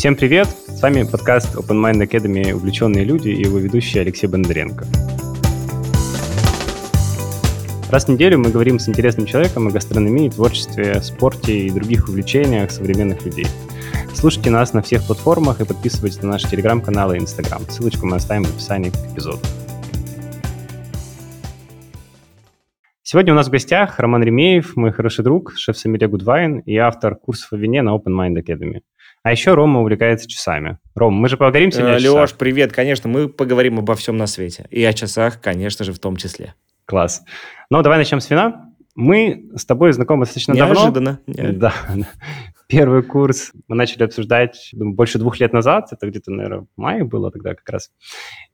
Всем привет! С вами подкаст Open Mind Academy «Увлеченные люди» и его ведущий Алексей Бондаренко. Раз в неделю мы говорим с интересным человеком о гастрономии, творчестве, спорте и других увлечениях современных людей. Слушайте нас на всех платформах и подписывайтесь на наши телеграм-каналы и инстаграм. Ссылочку мы оставим в описании к эпизоду. Сегодня у нас в гостях Роман Ремеев, мой хороший друг, шеф-сомелье Гудвайн и автор курсов о вине на Open Mind Academy. А еще Рома увлекается часами. Ром, мы же поговорим сегодня э, о часах. Леш, привет. Конечно, мы поговорим обо всем на свете. И о часах, конечно же, в том числе. Класс. Ну, давай начнем с вина. Мы с тобой знакомы достаточно Неожиданно. давно. Да. Первый курс мы начали обсуждать думаю, больше двух лет назад. Это где-то, наверное, в мае было тогда как раз.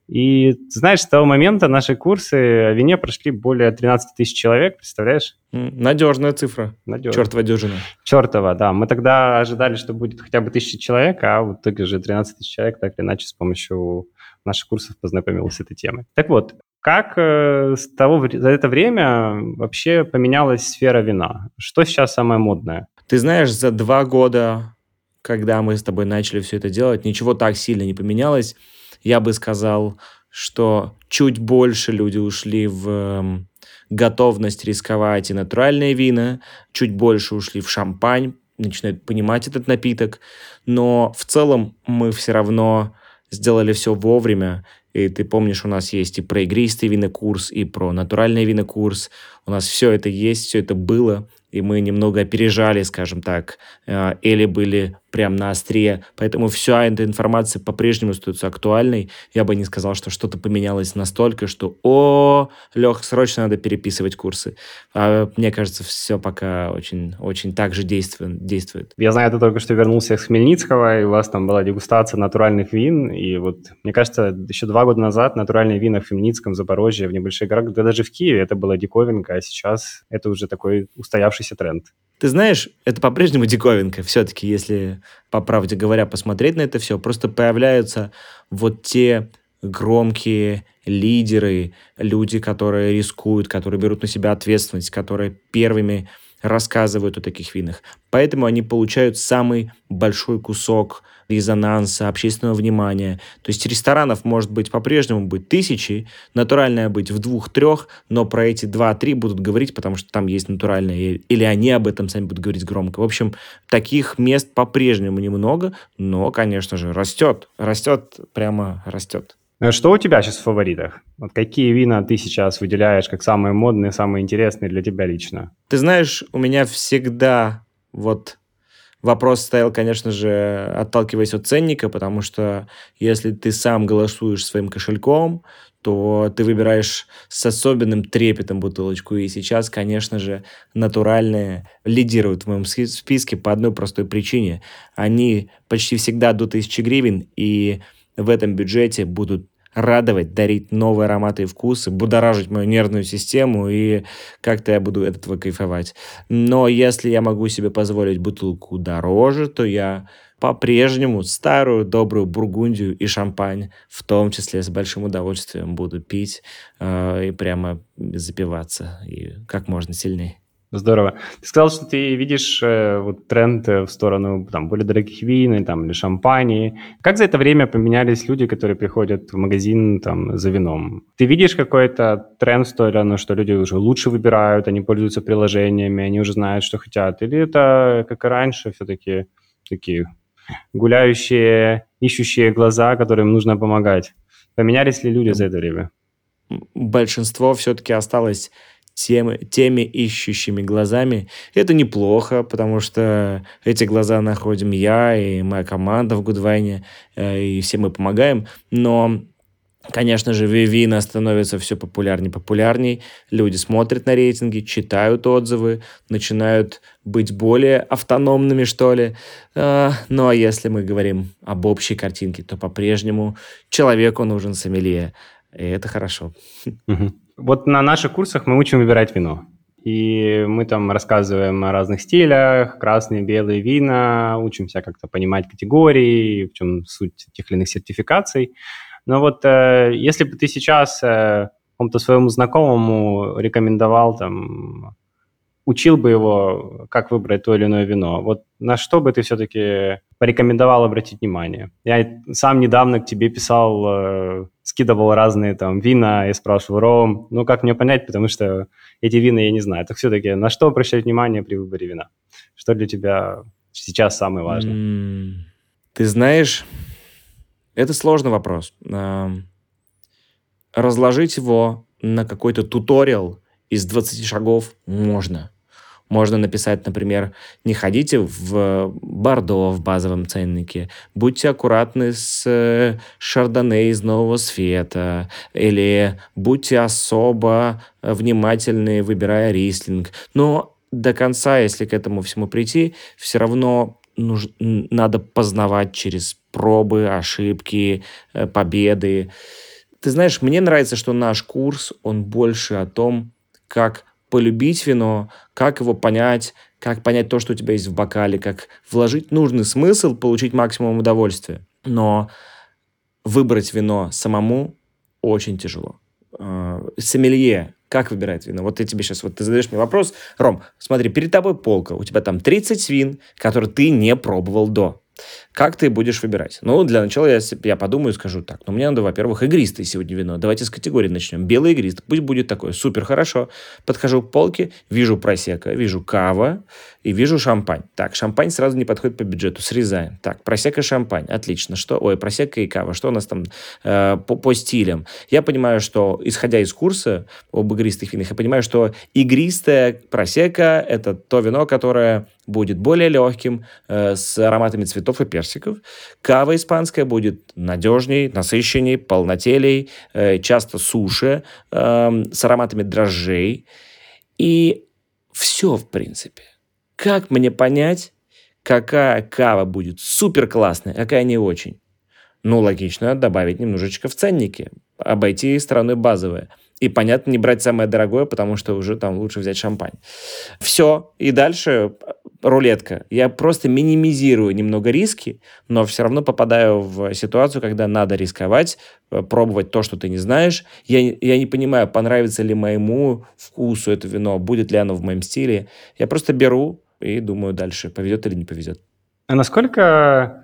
И знаешь, с того момента наши курсы о вине прошли более 13 тысяч человек, представляешь? Надежная цифра. Надежная. Чертова дюжина. Чертова, да. Мы тогда ожидали, что будет хотя бы тысяча человек, а в итоге же 13 тысяч человек так или иначе с помощью наших курсов познакомилась с этой темой. Так вот, как э, с того, за это время вообще поменялась сфера вина? Что сейчас самое модное? Ты знаешь, за два года, когда мы с тобой начали все это делать, ничего так сильно не поменялось. Я бы сказал, что чуть больше люди ушли в эм, готовность рисковать и натуральные вина, чуть больше ушли в шампань, начинают понимать этот напиток, но в целом мы все равно сделали все вовремя, и ты помнишь, у нас есть и про игристый винокурс, и про натуральный винокурс. У нас все это есть, все это было и мы немного опережали, скажем так, э, или были прям на острие. Поэтому вся эта информация по-прежнему остается актуальной. Я бы не сказал, что что-то поменялось настолько, что «О, Лех, срочно надо переписывать курсы». А мне кажется, все пока очень, очень так же действует. Я знаю, ты только что вернулся с Хмельницкого, и у вас там была дегустация натуральных вин. И вот, мне кажется, еще два года назад натуральные вина в Хмельницком, Запорожье, в небольших городах, да даже в Киеве это была диковинка, а сейчас это уже такой устоявшийся тренд. Ты знаешь, это по-прежнему диковинка. Все-таки, если, по правде говоря, посмотреть на это все, просто появляются вот те громкие лидеры, люди, которые рискуют, которые берут на себя ответственность, которые первыми рассказывают о таких винах. Поэтому они получают самый большой кусок резонанса, общественного внимания. То есть ресторанов может быть по-прежнему быть тысячи, натуральное быть в двух-трех, но про эти два-три будут говорить, потому что там есть натуральное, или они об этом сами будут говорить громко. В общем, таких мест по-прежнему немного, но, конечно же, растет. Растет, прямо растет. А что у тебя сейчас в фаворитах? Вот какие вина ты сейчас выделяешь как самые модные, самые интересные для тебя лично? Ты знаешь, у меня всегда вот Вопрос стоял, конечно же, отталкиваясь от ценника, потому что если ты сам голосуешь своим кошельком, то ты выбираешь с особенным трепетом бутылочку. И сейчас, конечно же, натуральные лидируют в моем списке по одной простой причине. Они почти всегда до 1000 гривен, и в этом бюджете будут радовать, дарить новые ароматы и вкусы, будоражить мою нервную систему, и как-то я буду этого кайфовать. Но если я могу себе позволить бутылку дороже, то я по-прежнему старую добрую бургундию и шампань, в том числе с большим удовольствием буду пить э, и прямо запиваться, и как можно сильнее. Здорово. Ты сказал, что ты видишь э, вот тренд э, в сторону там, более дорогих вин там, или шампани. Как за это время поменялись люди, которые приходят в магазин там, за вином? Ты видишь какой-то тренд в сторону, что люди уже лучше выбирают, они пользуются приложениями, они уже знают, что хотят? Или это, как и раньше, все-таки такие гуляющие, ищущие глаза, которым нужно помогать? Поменялись ли люди за это время? Большинство все-таки осталось теми, теми ищущими глазами. Это неплохо, потому что эти глаза находим я и моя команда в Гудвайне, э, и все мы помогаем. Но Конечно же, Вивина становится все популярнее и популярней. Люди смотрят на рейтинги, читают отзывы, начинают быть более автономными, что ли. А, ну а если мы говорим об общей картинке, то по-прежнему человеку нужен сомелье. И это хорошо. Вот на наших курсах мы учим выбирать вино. И мы там рассказываем о разных стилях, красные, белые вина, учимся как-то понимать категории, в чем суть тех или иных сертификаций. Но вот э, если бы ты сейчас э, какому-то своему знакомому рекомендовал там учил бы его, как выбрать то или иное вино, вот на что бы ты все-таки порекомендовал обратить внимание? Я сам недавно к тебе писал, э, скидывал разные там вина и спрашивал, Ром, ну как мне понять, потому что эти вина я не знаю. Так все-таки на что обращать внимание при выборе вина? Что для тебя сейчас самое важное? Mm, ты знаешь, это сложный вопрос. Разложить его на какой-то туториал из 20 шагов можно. Можно написать, например, не ходите в Бордо в базовом ценнике, будьте аккуратны с э, Шардоне из Нового Света, или будьте особо внимательны, выбирая рислинг. Но до конца, если к этому всему прийти, все равно нужно, надо познавать через пробы, ошибки, э, победы. Ты знаешь, мне нравится, что наш курс, он больше о том, как полюбить вино, как его понять, как понять то, что у тебя есть в бокале, как вложить нужный смысл, получить максимум удовольствия. Но выбрать вино самому очень тяжело. А, сомелье как выбирает вино? Вот я тебе сейчас, вот ты задаешь мне вопрос, Ром, смотри, перед тобой полка, у тебя там 30 вин, которые ты не пробовал до. Как ты будешь выбирать? Ну, для начала я, я подумаю и скажу так. Ну, мне надо, во-первых, игристое сегодня вино. Давайте с категории начнем. Белый игрист. Пусть будет такое. Супер, хорошо. Подхожу к полке, вижу просека, вижу кава и вижу шампань. Так, шампань сразу не подходит по бюджету. Срезаем. Так, просека, шампань. Отлично. Что? Ой, просека и кава. Что у нас там э, по, по стилям? Я понимаю, что, исходя из курса об игристых винах, я понимаю, что игристая просека – это то вино, которое будет более легким, э, с ароматами цветов и персиков. Кава испанская будет надежней, насыщенней, полнотелей, э, часто суше, э, с ароматами дрожжей. И все, в принципе. Как мне понять, какая кава будет супер классная, а какая не очень? Ну, логично добавить немножечко в ценники, обойти стороной базовое – и, понятно, не брать самое дорогое, потому что уже там лучше взять шампань. Все. И дальше рулетка. Я просто минимизирую немного риски, но все равно попадаю в ситуацию, когда надо рисковать, э, пробовать то, что ты не знаешь. Я, я не понимаю, понравится ли моему вкусу это вино, будет ли оно в моем стиле. Я просто беру и думаю дальше, повезет или не повезет. А насколько...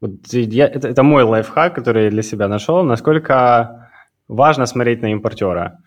Вот я, это, это мой лайфхак, который я для себя нашел. Насколько важно смотреть на импортера.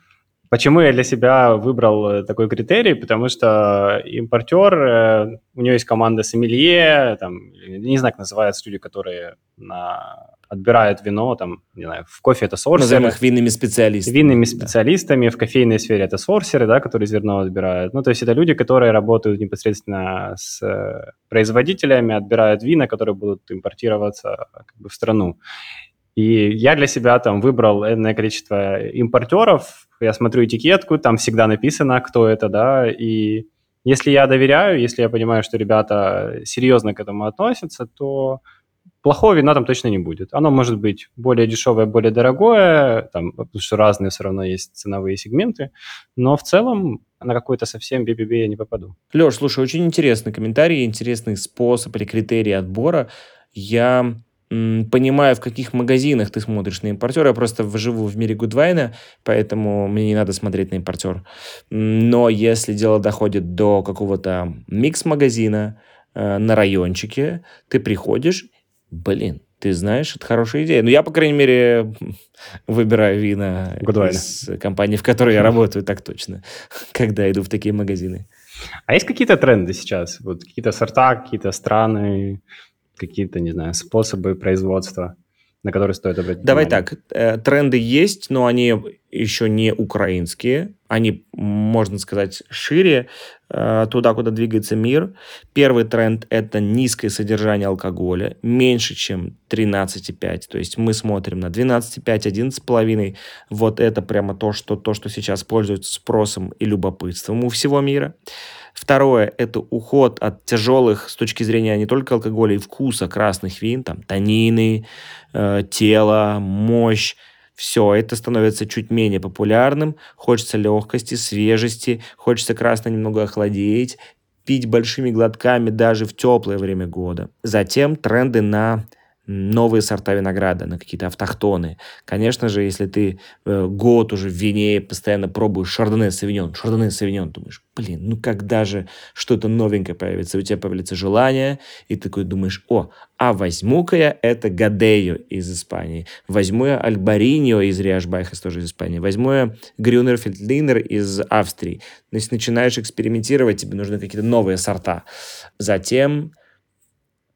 Почему я для себя выбрал э, такой критерий? Потому что импортер, э, у него есть команда сомелье, там, не знаю, как называются люди, которые на, отбирают вино, там, не знаю, в кофе это сорсеры. Назовем их винными специалистами. Винными специалистами, да. в кофейной сфере это сорсеры, да, которые зерно отбирают. Ну, то есть это люди, которые работают непосредственно с э, производителями, отбирают вина, которые будут импортироваться как бы, в страну. И я для себя там выбрал энное количество импортеров, я смотрю этикетку, там всегда написано, кто это, да, и если я доверяю, если я понимаю, что ребята серьезно к этому относятся, то плохого вина там точно не будет. Оно может быть более дешевое, более дорогое, там, потому что разные все равно есть ценовые сегменты, но в целом на какой-то совсем BBB я не попаду. Леш, слушай, очень интересный комментарий, интересный способ или критерий отбора. Я понимаю, в каких магазинах ты смотришь на импортера. Я просто живу в мире Гудвайна, поэтому мне не надо смотреть на импортер. Но если дело доходит до какого-то микс-магазина э, на райончике, ты приходишь, блин, ты знаешь, это хорошая идея. Ну, я, по крайней мере, выбираю вина Goodwine. из компании, в которой я работаю, так точно, когда иду в такие магазины. А есть какие-то тренды сейчас? Вот какие-то сорта, какие-то страны, какие-то, не знаю, способы производства, на которые стоит обратить Давай внимание? так, э, тренды есть, но они еще не украинские. Они, можно сказать, шире э, туда, куда двигается мир. Первый тренд – это низкое содержание алкоголя, меньше, чем 13,5. То есть мы смотрим на 12,5, 11,5. Вот это прямо то, что, то, что сейчас пользуется спросом и любопытством у всего мира. Второе – это уход от тяжелых с точки зрения не только алкоголя и вкуса красных вин, там танины, э, тело, мощь. Все это становится чуть менее популярным. Хочется легкости, свежести, хочется красно немного охладеть, пить большими глотками даже в теплое время года. Затем тренды на новые сорта винограда, на какие-то автохтоны. Конечно же, если ты э, год уже в вине постоянно пробуешь шардоне савиньон, шардоне савиньон, думаешь, блин, ну когда же что-то новенькое появится, у тебя появится желание, и ты такой думаешь, о, а возьму-ка я это Гадею из Испании, возьму я Альбариньо из Риашбайхас, тоже из Испании, возьму я Грюнер Фельдлинер из Австрии. То есть начинаешь экспериментировать, тебе нужны какие-то новые сорта. Затем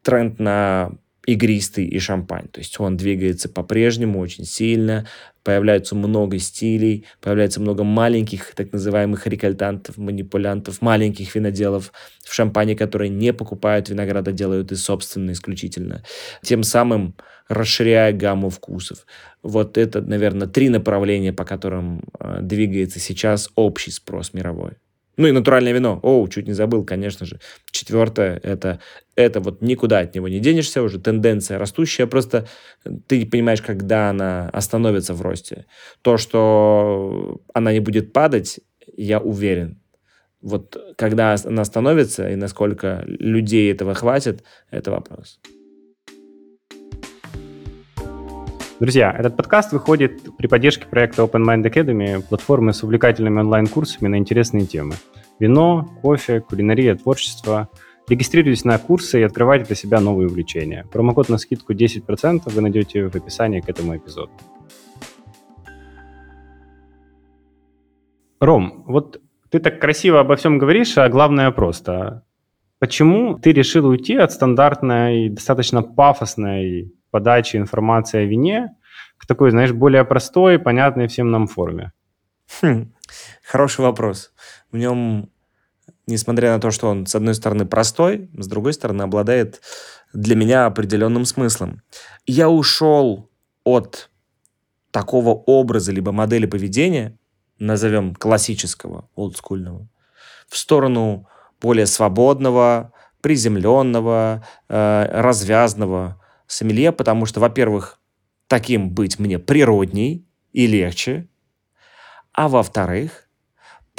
тренд на игристый и шампань. То есть он двигается по-прежнему очень сильно, появляется много стилей, появляется много маленьких так называемых рекальтантов, манипулянтов, маленьких виноделов в шампане, которые не покупают винограда, делают и собственно исключительно. Тем самым расширяя гамму вкусов. Вот это, наверное, три направления, по которым э, двигается сейчас общий спрос мировой. Ну и натуральное вино. О, чуть не забыл, конечно же. Четвертое, это, это вот никуда от него не денешься, уже тенденция растущая, просто ты не понимаешь, когда она остановится в росте. То, что она не будет падать, я уверен. Вот когда она остановится и насколько людей этого хватит, это вопрос. Друзья, этот подкаст выходит при поддержке проекта Open Mind Academy, платформы с увлекательными онлайн-курсами на интересные темы. Вино, кофе, кулинария, творчество. Регистрируйтесь на курсы и открывайте для себя новые увлечения. Промокод на скидку 10% вы найдете в описании к этому эпизоду. Ром, вот ты так красиво обо всем говоришь, а главное просто. Почему ты решил уйти от стандартной, достаточно пафосной подачи информации о вине к такой, знаешь, более простой, понятной всем нам форме? Хм, хороший вопрос. В нем, несмотря на то, что он, с одной стороны, простой, с другой стороны, обладает для меня определенным смыслом. Я ушел от такого образа либо модели поведения, назовем классического, олдскульного, в сторону более свободного, приземленного, э, развязного, сомелье, потому что, во-первых, таким быть мне природней и легче, а во-вторых,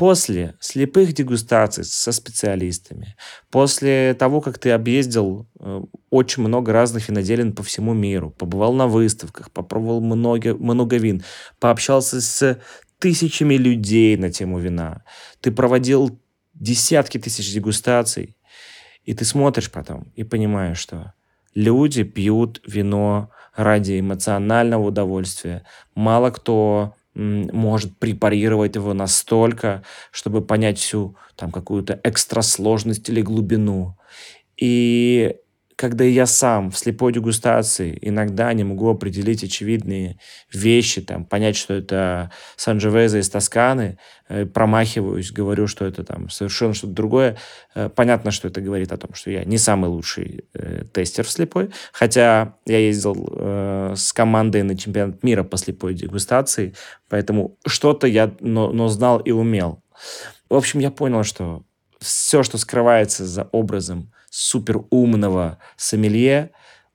после слепых дегустаций со специалистами, после того, как ты объездил э, очень много разных виноделин по всему миру, побывал на выставках, попробовал много, много вин, пообщался с тысячами людей на тему вина, ты проводил десятки тысяч дегустаций, и ты смотришь потом и понимаешь, что Люди пьют вино ради эмоционального удовольствия. Мало кто может препарировать его настолько, чтобы понять всю там какую-то экстра сложность или глубину. И когда я сам в слепой дегустации иногда не могу определить очевидные вещи, там, понять, что это Санджевеза из Тосканы, э, промахиваюсь, говорю, что это там совершенно что-то другое, э, понятно, что это говорит о том, что я не самый лучший э, тестер в слепой, хотя я ездил с командой на чемпионат мира по слепой дегустации, поэтому что-то я но, но знал и умел. В общем, я понял, что все, что скрывается за образом супер умного сомелье,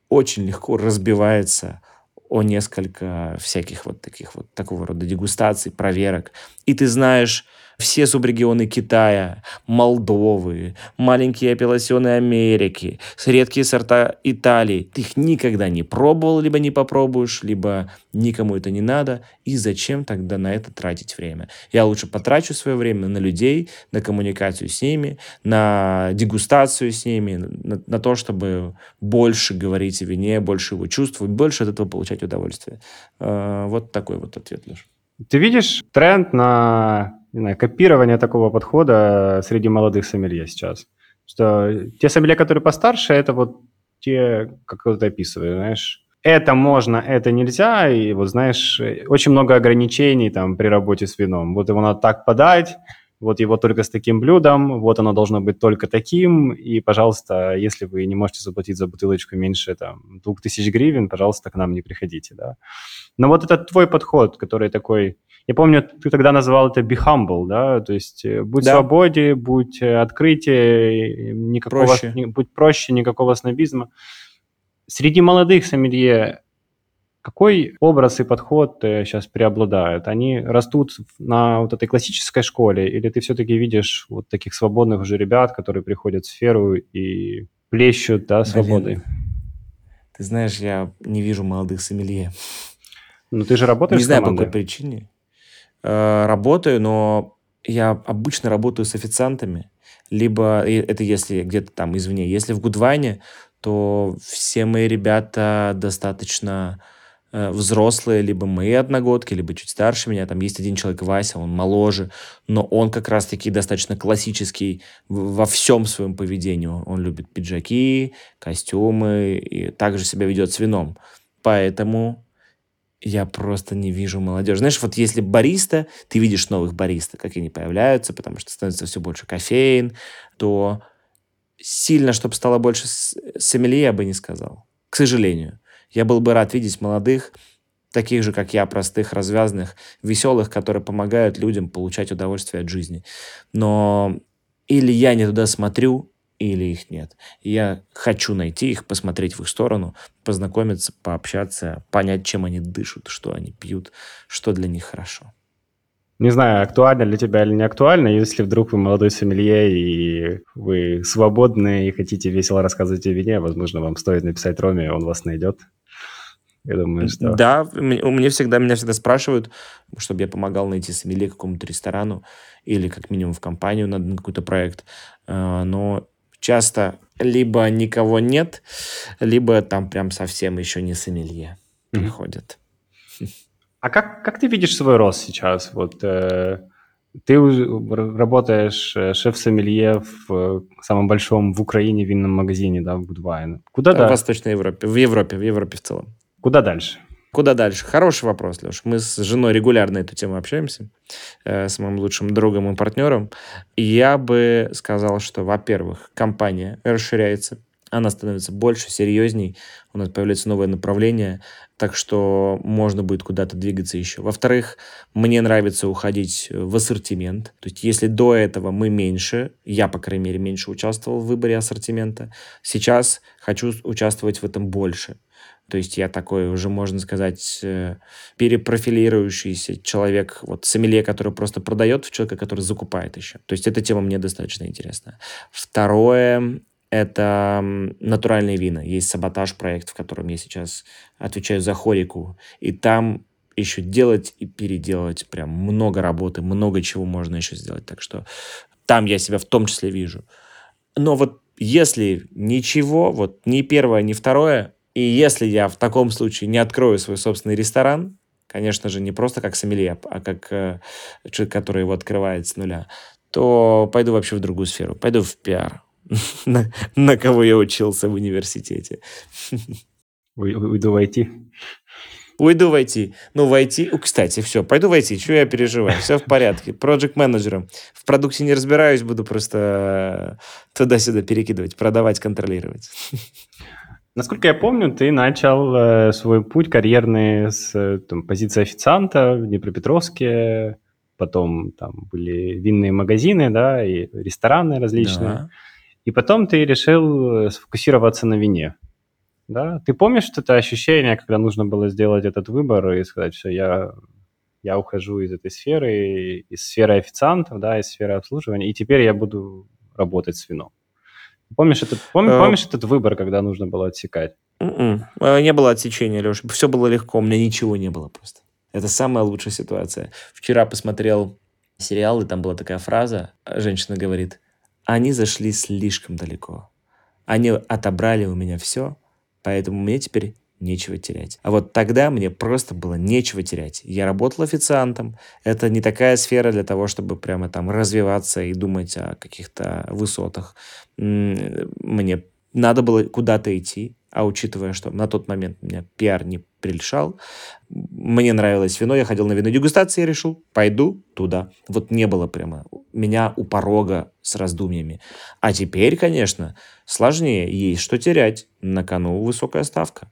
очень легко разбивается о несколько всяких вот таких вот такого рода дегустаций, проверок. И ты знаешь все субрегионы Китая, Молдовы, маленькие апелласионы Америки, редкие сорта Италии. Ты их никогда не пробовал, либо не попробуешь, либо никому это не надо. И зачем тогда на это тратить время? Я лучше потрачу свое время на людей, на коммуникацию с ними, на дегустацию с ними, на, на то, чтобы больше говорить о вине, больше его чувствовать, больше от этого получать удовольствие. Э, вот такой вот ответ, Леша. Ты видишь тренд на не знаю, копирование такого подхода среди молодых сомелье сейчас? Что те сомелье, которые постарше, это вот те, как ты описываешь, знаешь, это можно, это нельзя, и вот знаешь, очень много ограничений там при работе с вином. Вот его надо так подать, вот его только с таким блюдом, вот оно должно быть только таким, и, пожалуйста, если вы не можете заплатить за бутылочку меньше там, 2000 гривен, пожалуйста, к нам не приходите, да. Но вот этот твой подход, который такой, я помню, ты тогда называл это be humble, да, то есть э, будь да. свободе, будь э, открытие, никакого, проще. Будь проще, никакого снобизма. Среди молодых сомелье какой образ и подход сейчас преобладает? Они растут на вот этой классической школе, или ты все-таки видишь вот таких свободных уже ребят, которые приходят в сферу и плещут, да, свободой? Блин. Ты знаешь, я не вижу молодых сомелье. Ну, ты же работаешь Не знаю, по какой причине. Э, Работаю, но я обычно работаю с официантами. Либо, это если где-то там извне. Если в Гудвайне, то все мои ребята достаточно э, взрослые, либо мои одногодки, либо чуть старше меня. Там есть один человек, Вася, он моложе, но он как раз-таки достаточно классический во всем своем поведении. Он любит пиджаки, костюмы и также себя ведет с вином. Поэтому я просто не вижу молодежи. Знаешь, вот если бариста, ты видишь новых бариста, как они появляются, потому что становится все больше кофеин, то сильно, чтобы стало больше сомелье, я бы не сказал. К сожалению. Я был бы рад видеть молодых, таких же, как я, простых, развязанных, веселых, которые помогают людям получать удовольствие от жизни. Но или я не туда смотрю, или их нет. Я хочу найти их, посмотреть в их сторону, познакомиться, пообщаться, понять, чем они дышат, что они пьют, что для них хорошо. Не знаю, актуально для тебя или не актуально, если вдруг вы молодой сомелье и вы свободны и хотите весело рассказывать о вине, возможно, вам стоит написать Роме, он вас найдет. Я думаю, что... Да, у меня всегда, меня всегда спрашивают, чтобы я помогал найти сомелье какому-то ресторану или как минимум в компанию на какой-то проект. А, Но часто либо никого нет, либо там прям совсем еще не сомелье Мгм. приходят. А как, как ты видишь свой рост сейчас? Вот э, ты работаешь э, шеф-сомелье в э, самом большом в Украине винном магазине, да, в Гудвайн. Куда, В да, Восточной Европе, в Европе, в Европе в целом. Куда дальше? Куда дальше? Хороший вопрос, Леш. Мы с женой регулярно эту тему общаемся, э, с моим лучшим другом и партнером. Я бы сказал, что, во-первых, компания расширяется, она становится больше, серьезней, у нас появляется новое направление, так что можно будет куда-то двигаться еще. Во-вторых, мне нравится уходить в ассортимент. То есть, если до этого мы меньше, я, по крайней мере, меньше участвовал в выборе ассортимента, сейчас хочу участвовать в этом больше. То есть я такой уже, можно сказать, э, перепрофилирующийся человек, вот сомелье, который просто продает, в человека, который закупает еще. То есть эта тема мне достаточно интересна. Второе – это натуральные вина. Есть саботаж проект, в котором я сейчас отвечаю за хорику. И там еще делать и переделать прям много работы, много чего можно еще сделать. Так что там я себя в том числе вижу. Но вот если ничего, вот ни первое, ни второе, и если я в таком случае не открою свой собственный ресторан, конечно же, не просто как сомелье, а как э, человек, который его открывает с нуля, то пойду вообще в другую сферу. Пойду в пиар, на, на кого я учился в университете. Уй- Уйду в IT. Уйду в IT. Ну, в. О, Кстати, все, пойду в IT. Чего я переживаю? Все в порядке. Проект менеджером. В продукте не разбираюсь, буду просто э, туда-сюда перекидывать, продавать, контролировать. Насколько я помню, ты начал э, свой путь карьерный с э, там, позиции официанта в Днепропетровске, потом там были винные магазины, да, и рестораны различные. Да. И потом ты решил э, сфокусироваться на вине. Да? Ты помнишь вот это ощущение, когда нужно было сделать этот выбор и сказать, все, я, я ухожу из этой сферы, из сферы официантов, да, из сферы обслуживания, и теперь я буду работать с вином. Помнишь этот, пом- Э, помнишь этот выбор, когда нужно было отсекать? М-м. Э, Не было отсечения, Леша. Все было легко, у меня ничего не было просто. Это самая лучшая ситуация. Вчера посмотрел сериал, и там была такая фраза. Женщина говорит, они зашли слишком далеко. Они отобрали у меня все, поэтому мне теперь нечего терять. А вот тогда мне просто было нечего терять. Я работал официантом. Это не такая сфера для того, чтобы прямо там развиваться и думать о каких-то высотах. Мне надо было куда-то идти, а учитывая, что на тот момент меня пиар не прельшал, мне нравилось вино, я ходил на вино дегустации, я решил, пойду туда. Вот не было прямо меня у порога с раздумьями. А теперь, конечно, сложнее, есть что терять. На кону высокая ставка.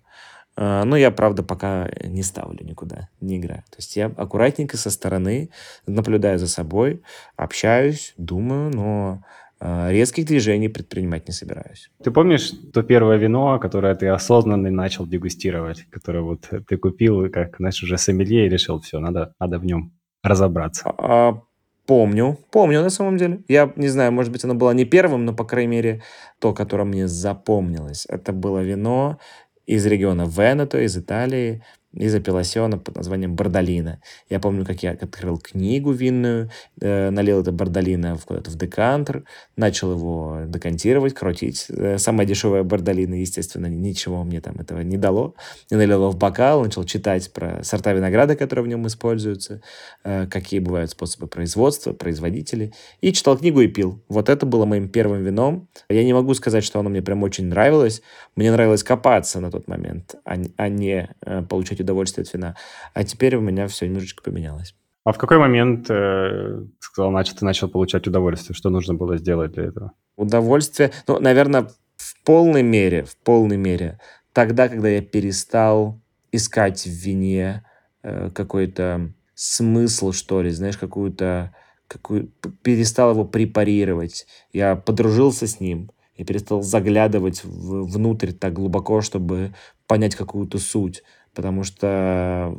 А, Но я, правда, пока не ставлю никуда, не играю. То есть я аккуратненько со стороны наблюдаю за собой, общаюсь, думаю, но а, резких движений предпринимать не собираюсь. Ты помнишь то первое вино, которое ты осознанно начал дегустировать, которое вот ты купил, как, знаешь, уже сомелье и решил, все, надо, надо в нем разобраться. А, Помню, помню на самом деле. Я не знаю, может быть, оно было не первым, но, по крайней мере, то, которое мне запомнилось. Это было вино из региона Венето, из Италии, из апелласиона под названием Бардолина. Я помню, как я открыл книгу винную, э, налил это Бардолина в, куда-то в декантер, начал его декантировать, крутить. Э, самая дешевая Бардолина, естественно, ничего мне там этого не дало. Я налил его в бокал, начал читать про сорта винограда, которые в нем используются, э, какие бывают способы производства, производители. И читал книгу и пил. Вот это было моим первым вином. Я не могу сказать, что оно мне прям очень нравилось. Мне нравилось копаться на тот момент, а, а не э, получать удовольствие от вина. А теперь у меня все немножечко поменялось. А в какой момент, э, сказал, значит, ты начал получать удовольствие? Что нужно было сделать для этого? Удовольствие, ну, наверное, в полной мере, в полной мере, тогда, когда я перестал искать в вине э, какой-то смысл, что ли, знаешь, какую-то какую, перестал его препарировать. Я подружился с ним, и перестал заглядывать в, внутрь так глубоко, чтобы понять какую-то суть потому что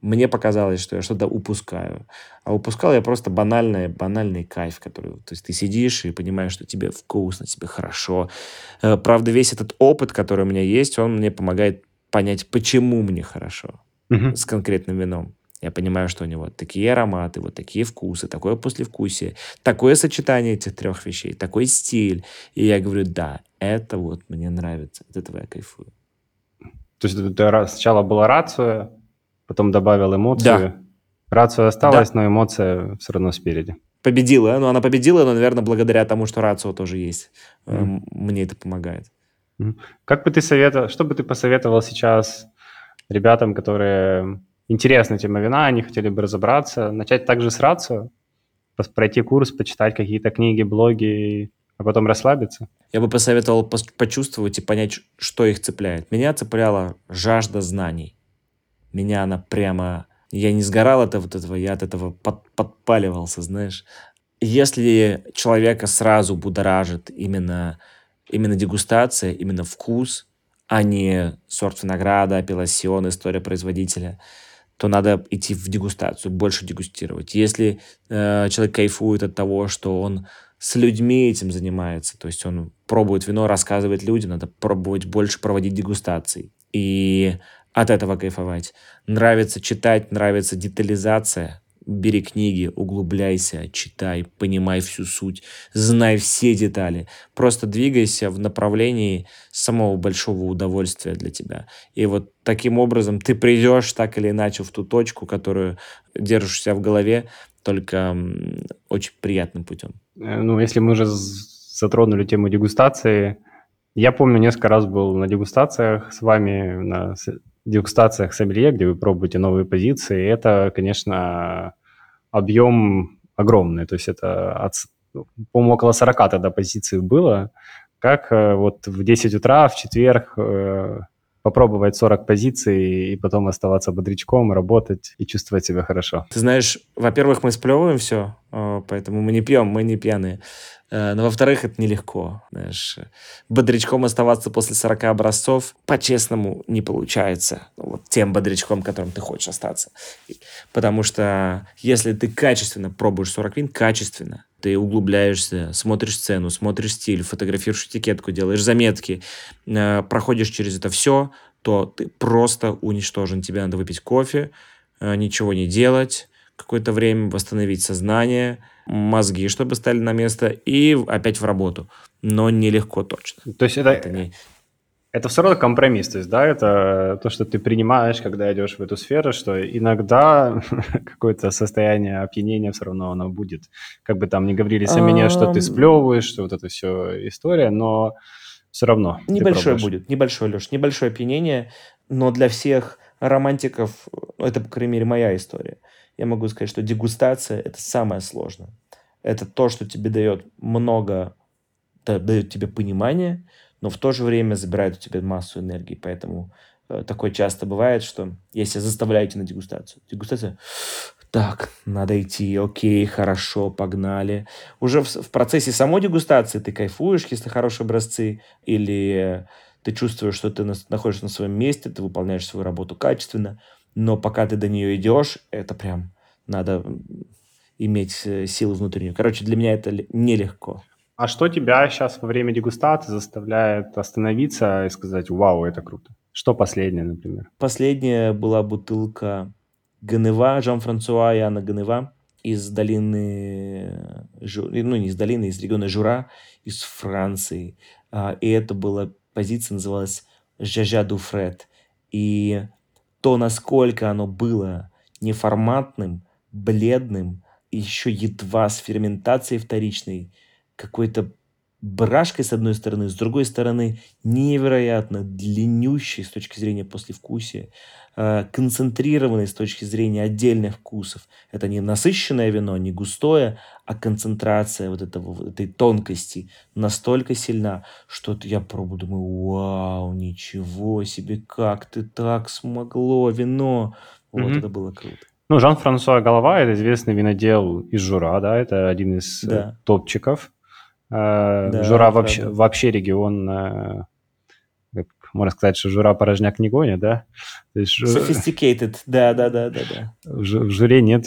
мне показалось, что я что-то упускаю. А упускал я просто банальный, банальный кайф, который... То есть ты сидишь и понимаешь, что тебе вкусно, тебе хорошо. Э, правда, весь этот опыт, который у меня есть, он мне помогает понять, почему мне хорошо угу. с конкретным вином. Я понимаю, что у него такие ароматы, вот такие вкусы, такое послевкусие, такое сочетание этих трех вещей, такой стиль. И я говорю, да, это вот мне нравится, от этого я кайфую. То есть это сначала была рация, потом добавил эмоцию. Да. Рация осталась, да. но эмоция все равно спереди. Победила. Ну, она победила, но, наверное, благодаря тому, что рацио тоже есть. Mm. Мне это помогает. Как бы ты советовал, что бы ты посоветовал сейчас ребятам, которые интересна тема вина, они хотели бы разобраться, начать также с рацио, пройти курс, почитать какие-то книги, блоги, а потом расслабиться? Я бы посоветовал почувствовать и понять, что их цепляет. Меня цепляла жажда знаний. Меня она прямо... Я не сгорал от этого, я от этого под, подпаливался, знаешь. Если человека сразу будоражит именно, именно дегустация, именно вкус, а не сорт винограда, апелласион, история производителя, то надо идти в дегустацию, больше дегустировать. Если э, человек кайфует от того, что он с людьми этим занимается. То есть он пробует вино, рассказывает людям, надо пробовать больше проводить дегустаций. И от этого кайфовать. Нравится читать, нравится детализация. Бери книги, углубляйся, читай, понимай всю суть, знай все детали. Просто двигайся в направлении самого большого удовольствия для тебя. И вот таким образом ты придешь так или иначе в ту точку, которую держишь себя в голове, только очень приятным путем. Э, ну, если мы уже затронули тему дегустации, я помню, несколько раз был на дегустациях с вами, на дегустациях сомелье, где вы пробуете новые позиции. Это, конечно, объем огромный. То есть это, от, по-моему, около 40 тогда позиций было. Как э, вот в 10 утра в четверг э, попробовать 40 позиций и потом оставаться бодрячком, работать и чувствовать себя хорошо? Ты знаешь, во-первых, мы сплевываем все, поэтому мы не пьем, мы не пьяные. Э, но, во-вторых, это нелегко. Знаешь, бодрячком оставаться после 40 образцов по-честному не получается. Ну, вот тем бодрячком, которым ты хочешь остаться. Потому что если ты качественно пробуешь 40 вин, качественно, ты углубляешься, смотришь цену, смотришь стиль, фотографируешь этикетку, делаешь заметки, э, проходишь через это все, то ты просто уничтожен. Тебе надо выпить кофе, э, ничего не делать, какое-то время восстановить сознание, мозги, чтобы стали на место, и опять в работу. Но нелегко точно. То есть это, это не это все равно компромисс, то есть, да, это то, что ты принимаешь, когда идешь в эту сферу, что иногда какое-то состояние опьянения все равно оно будет. Как бы там не говорили сами мне, что ты сплевываешь, что вот это все история, но все равно. Небольшое будет, небольшое, Леш, небольшое опьянение, но для всех романтиков, ну, это, по крайней мере, моя история. Я могу сказать, что дегустация – это самое сложное. Это то, что тебе дает много, дает тебе понимание, но в то же время забирает у тебя массу энергии. Поэтому э, такое часто бывает, что если заставляете на дегустацию, дегустация, так, надо идти, окей, хорошо, погнали. Уже в, в процессе самой дегустации ты кайфуешь, если хорошие образцы, или ты чувствуешь, что ты на, находишься на своем месте, ты выполняешь свою работу качественно, но пока ты до нее идешь, это прям надо иметь э, силу внутреннюю. Короче, для меня это нелегко. А что тебя сейчас во время дегустации заставляет остановиться и сказать, вау, это круто? Что последнее, например? Последняя была бутылка Ганева, Жан-Франсуа и Анна Ганева из долины, ну не из долины, из региона Жура, из Франции. А, и это была позиция, называлась Жажа Дуфред. И то, насколько оно было неформатным, бледным, еще едва с ферментацией вторичной, какой-то брашкой с одной стороны, с другой стороны невероятно длиннющей с точки зрения послевкусия, э, концентрированной с точки зрения отдельных вкусов. Это не насыщенное вино, не густое, а концентрация вот этого, вот этой тонкости настолько сильна, что я пробую, думаю, вау, ничего себе, как ты так смогло, вино. Вот mm-hmm. это было круто. Ну, Жан-Франсуа Голова – это известный винодел из Жура, да, это один из э, да. топчиков. Э, да, Жура вообще, вообще регион, э, можно сказать, что Жура порожняк не гонит, да? То есть, Sophisticated, да, да, да, да, да. В, Журе нет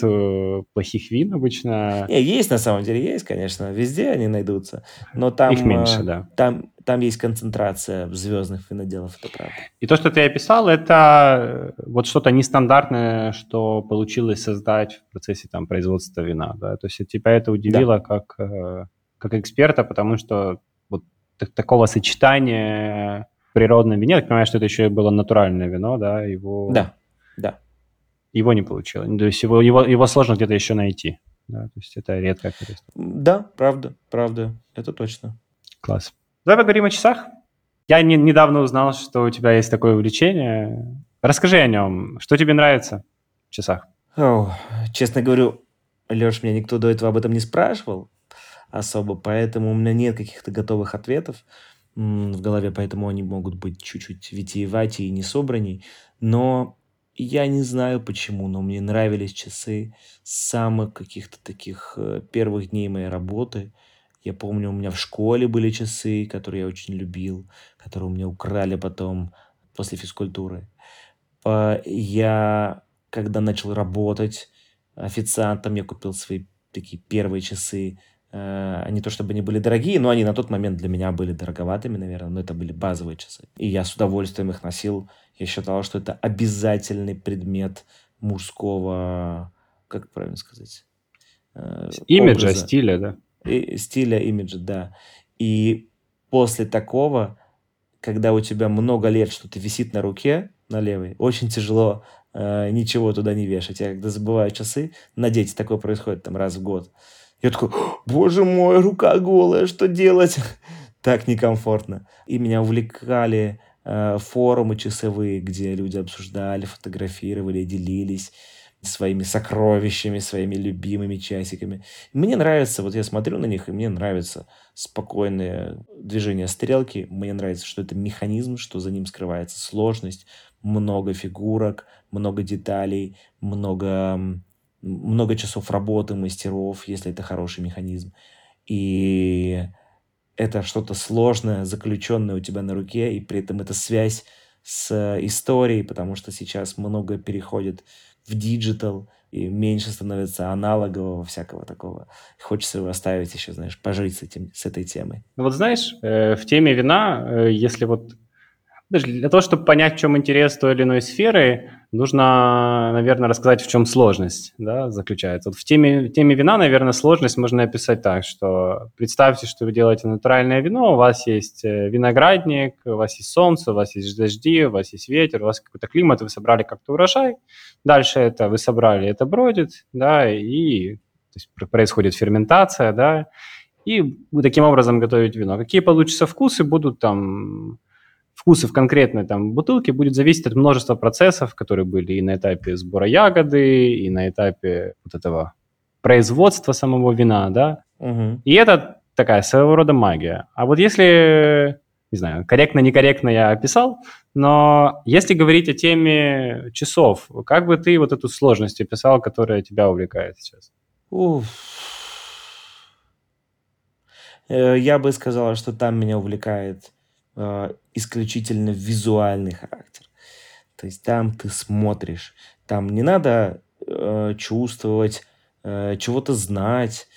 плохих вин обычно. Не, есть на самом деле, есть, конечно, везде они найдутся, но там... Их меньше, да. Там, там есть концентрация звездных виноделов, это правда. И то, что ты описал, это вот что-то нестандартное, что получилось создать в процессе там производства вина, да? То есть тебя это удивило да. как как эксперта, потому что вот такого сочетания в природном вине, я так понимаю, что это еще и было натуральное вино, да, его... Да, да. Его не получилось. То есть его, его, его сложно где-то еще найти. Да, то есть это редко. Да, правда, правда, это точно. Класс. Давай поговорим о часах. Я не, недавно узнал, что у тебя есть такое увлечение. Расскажи о нем. Что тебе нравится в часах? О, честно говорю, Леш, меня никто до этого об этом не спрашивал особо, поэтому у меня нет каких-то готовых ответов в голове, поэтому они могут быть чуть-чуть витиеватей и не собранней, но я не знаю почему, но мне нравились часы с самых каких-то таких э, первых дней моей работы. Я помню, у меня в школе были часы, которые я очень любил, которые у меня украли потом после физкультуры. Я, когда начал работать официантом, я купил свои такие первые часы они то чтобы они были дорогие, но они на тот момент для меня были дороговатыми, наверное, но это были базовые часы. И я с удовольствием их носил. Я считал, что это обязательный предмет мужского, как правильно сказать? Э, имиджа, образа. стиля, да? И, стиля, имиджа, да. И после такого, когда у тебя много лет что-то висит на руке, на левой, очень тяжело э, ничего туда не вешать. Я когда забываю часы надеть, такое происходит там раз в год, я такой, боже мой, рука голая, что делать? так некомфортно. И меня увлекали э, форумы часовые, где люди обсуждали, фотографировали, делились своими сокровищами, своими любимыми часиками. Мне нравится, вот я смотрю на них, и мне нравится спокойное движение стрелки. Мне нравится, что это механизм, что за ним скрывается сложность, много фигурок, много деталей, много много часов работы мастеров, если это хороший механизм. И это что-то сложное, заключенное у тебя на руке, и при этом это связь с историей, потому что сейчас много переходит в digital, и меньше становится аналогового всякого такого. Хочется его оставить еще, знаешь, пожить с, этим, с этой темой. Ну вот знаешь, э, в теме вина, э, если вот для того, чтобы понять, в чем интерес той или иной сферы, нужно, наверное, рассказать, в чем сложность да, заключается. Вот в теме, теме вина, наверное, сложность можно описать так, что представьте, что вы делаете натуральное вино, у вас есть э, виноградник, у вас есть солнце, у вас есть дожди, у вас есть ветер, у вас какой-то климат, вы собрали как-то урожай, дальше это вы собрали, это бродит, да, и то есть, происходит ферментация, да, и таким образом готовите вино. Какие получатся вкусы, будут там вкусы в конкретной там бутылке будет зависеть от множества процессов, которые были и на этапе сбора ягоды, и на этапе вот этого производства самого вина, да. Угу. И это такая своего рода магия. А вот если, не знаю, корректно, некорректно я описал, но если говорить о теме часов, как бы ты вот эту сложность описал, которая тебя увлекает сейчас? Уф. Э, я бы сказал, что там меня увлекает э, исключительно визуальный характер. То есть там ты смотришь, там не надо э, чувствовать, э, чего-то знать.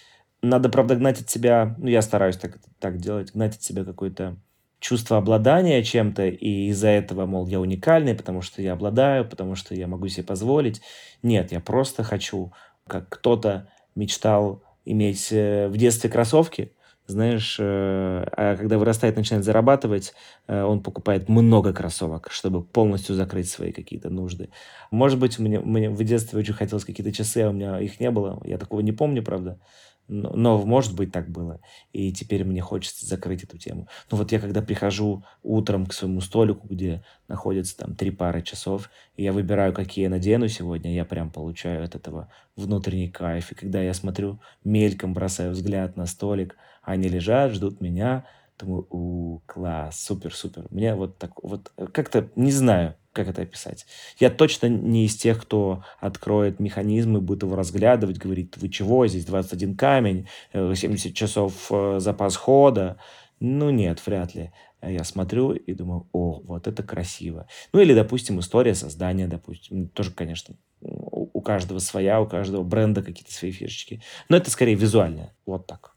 Надо, правда, гнать от себя, ну, я стараюсь так, так делать, гнать от себя какой-то чувство обладания чем-то, и из-за этого, мол, я уникальный, потому что я обладаю, потому что я могу себе позволить. Нет, я просто хочу, как кто-то мечтал иметь э, в детстве кроссовки, знаешь, э, а когда вырастает, начинает зарабатывать, э, он покупает много кроссовок, чтобы полностью закрыть свои какие-то нужды. Может быть, мне, мне в детстве очень хотелось какие-то часы, а у меня их не было. Я такого не помню, правда. Но, но, может быть, так было. И теперь мне хочется закрыть эту тему. Но вот я когда прихожу утром к своему столику, где находятся там три пары часов, и я выбираю, какие я надену сегодня, я прям получаю от этого внутренний кайф. И когда я смотрю, мельком бросаю взгляд на столик, они лежат, ждут меня, думаю, у, класс, супер, супер. Мне вот так, вот как-то, не знаю, как это описать. Я точно не из тех, кто откроет механизмы, будет его разглядывать, говорит, вы чего, здесь 21 камень, 70 э, часов э, запас хода. Ну нет, вряд ли. Я смотрю и думаю, о, вот это красиво. Ну или, допустим, история создания, допустим, тоже, конечно, у каждого своя, у каждого бренда какие-то свои фишечки. Но это скорее визуально, вот так.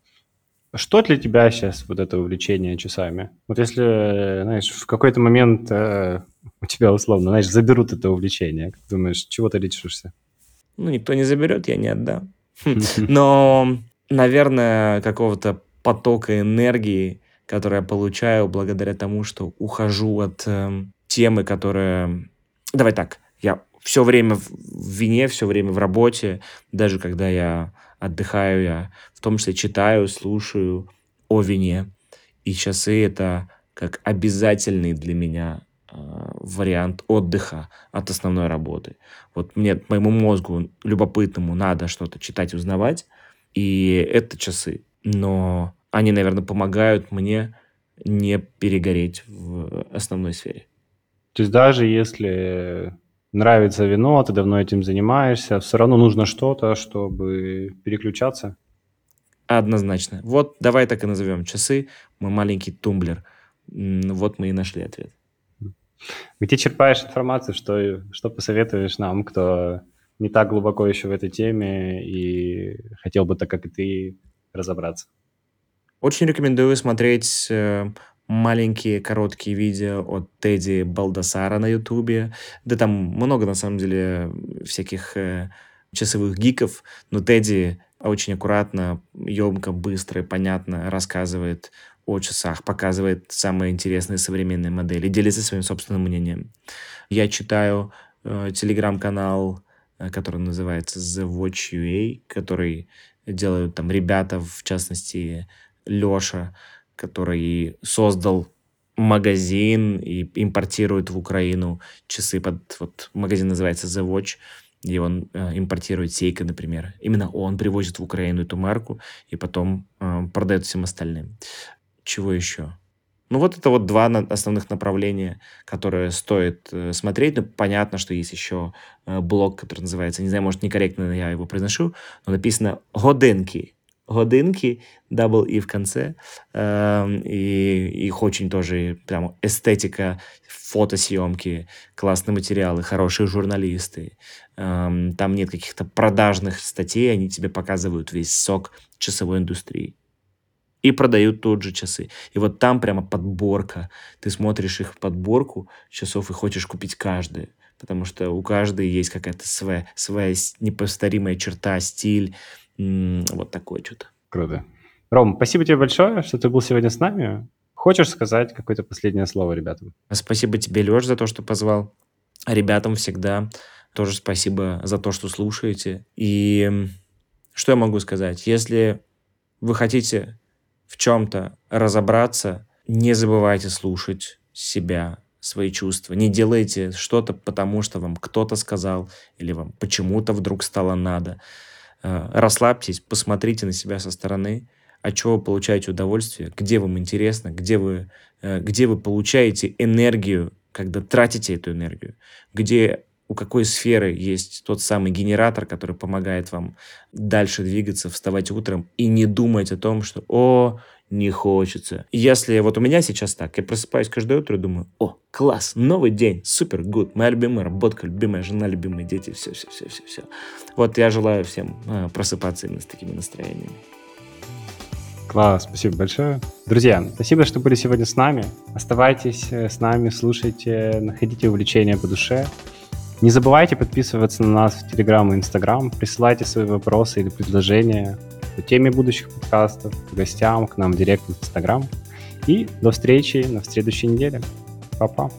Что для тебя сейчас вот это увлечение часами? Вот если, знаешь, в какой-то момент э, у тебя условно, знаешь, заберут это увлечение, как думаешь, чего ты лечишься? Ну, никто не заберет, я не отдам. Но, наверное, какого-то потока энергии, который я получаю благодаря тому, что ухожу от э, темы, которая... Давай так, я все время в вине, все время в работе, даже когда я отдыхаю, я в том числе читаю, слушаю о вине. И часы это как обязательный для меня э, вариант отдыха от основной работы. Вот мне, моему мозгу любопытному надо что-то читать, узнавать, и это часы. Но они, наверное, помогают мне не перегореть в основной сфере. То есть даже если нравится вино, ты давно этим занимаешься, все равно нужно что-то, чтобы переключаться. Однозначно. Вот давай так и назовем часы, мой маленький тумблер. Вот мы и нашли ответ. Где черпаешь информацию, что, что посоветуешь нам, кто не так глубоко еще в этой теме и хотел бы так, как и ты, разобраться? Очень рекомендую смотреть э, маленькие короткие видео от Тедди Балдасара на Ютубе. Да там много, на самом деле, всяких э, часовых гиков, но Тедди очень аккуратно, емко, быстро и понятно рассказывает о часах, показывает самые интересные современные модели, делится своим собственным мнением. Я читаю э, телеграм-канал, э, который называется The Watch UA, который делают там ребята, в частности, Леша, который создал магазин и импортирует в Украину часы под... Вот магазин называется The Watch, и он э, импортирует Сейка, например. Именно он привозит в Украину эту марку и потом э, продает всем остальным. Чего еще? Ну, вот это вот два основных направления, которые стоит э, смотреть. Ну, понятно, что есть еще э, блог, который называется, не знаю, может, некорректно я его произношу, но написано «Годинки» годинки, double E в конце, э, и их очень тоже прям эстетика, фотосъемки, классные материалы, хорошие журналисты. Э, там нет каких-то продажных статей, они тебе показывают весь сок часовой индустрии. И продают тут же часы. И вот там прямо подборка. Ты смотришь их подборку часов и хочешь купить каждый потому что у каждой есть какая-то своя, своя неповторимая черта, стиль, вот такое что-то. Круто. Ром, спасибо тебе большое, что ты был сегодня с нами. Хочешь сказать какое-то последнее слово ребятам? Спасибо тебе, Леш, за то, что позвал. Ребятам всегда тоже спасибо за то, что слушаете. И что я могу сказать? Если вы хотите в чем-то разобраться, не забывайте слушать себя, свои чувства. Не делайте что-то, потому что вам кто-то сказал или вам почему-то вдруг стало надо. Э, расслабьтесь, посмотрите на себя со стороны, от чего вы получаете удовольствие, где вам интересно, где вы, э, где вы получаете энергию, когда тратите эту энергию, где у какой сферы есть тот самый генератор, который помогает вам дальше двигаться, вставать утром и не думать о том, что «О, не хочется». Если вот у меня сейчас так, я просыпаюсь каждое утро и думаю «О, класс, новый день, супер, гуд, моя любимая работа, любимая жена, любимые дети, все-все-все-все-все». Вот я желаю всем э, просыпаться именно с такими настроениями. Класс, спасибо большое. Друзья, спасибо, что были сегодня с нами. Оставайтесь э, с нами, слушайте, находите увлечения по душе. Не забывайте подписываться на нас в Телеграм и Инстаграм, присылайте свои вопросы или предложения по теме будущих подкастов, по гостям, к нам в директ в Инстаграм. И до встречи на следующей неделе. Па-па.